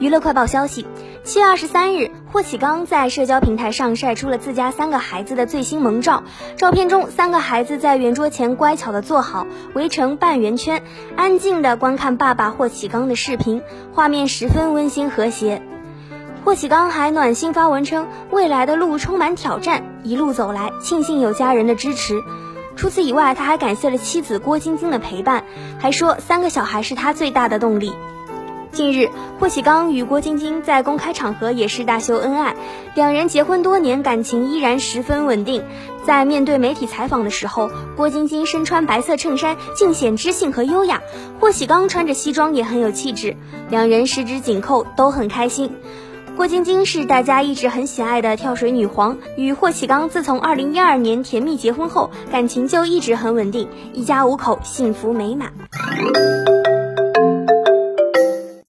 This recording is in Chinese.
娱乐快报消息：七月二十三日，霍启刚在社交平台上晒出了自家三个孩子的最新萌照。照片中，三个孩子在圆桌前乖巧的坐好，围成半圆圈，安静的观看爸爸霍启刚的视频，画面十分温馨和谐。霍启刚还暖心发文称，未来的路充满挑战，一路走来，庆幸有家人的支持。除此以外，他还感谢了妻子郭晶晶的陪伴，还说三个小孩是他最大的动力。近日，霍启刚与郭晶晶在公开场合也是大秀恩爱，两人结婚多年，感情依然十分稳定。在面对媒体采访的时候，郭晶晶身穿白色衬衫，尽显知性和优雅；霍启刚穿着西装也很有气质，两人十指紧扣，都很开心。郭晶晶是大家一直很喜爱的跳水女皇，与霍启刚自从二零一二年甜蜜结婚后，感情就一直很稳定，一家五口幸福美满。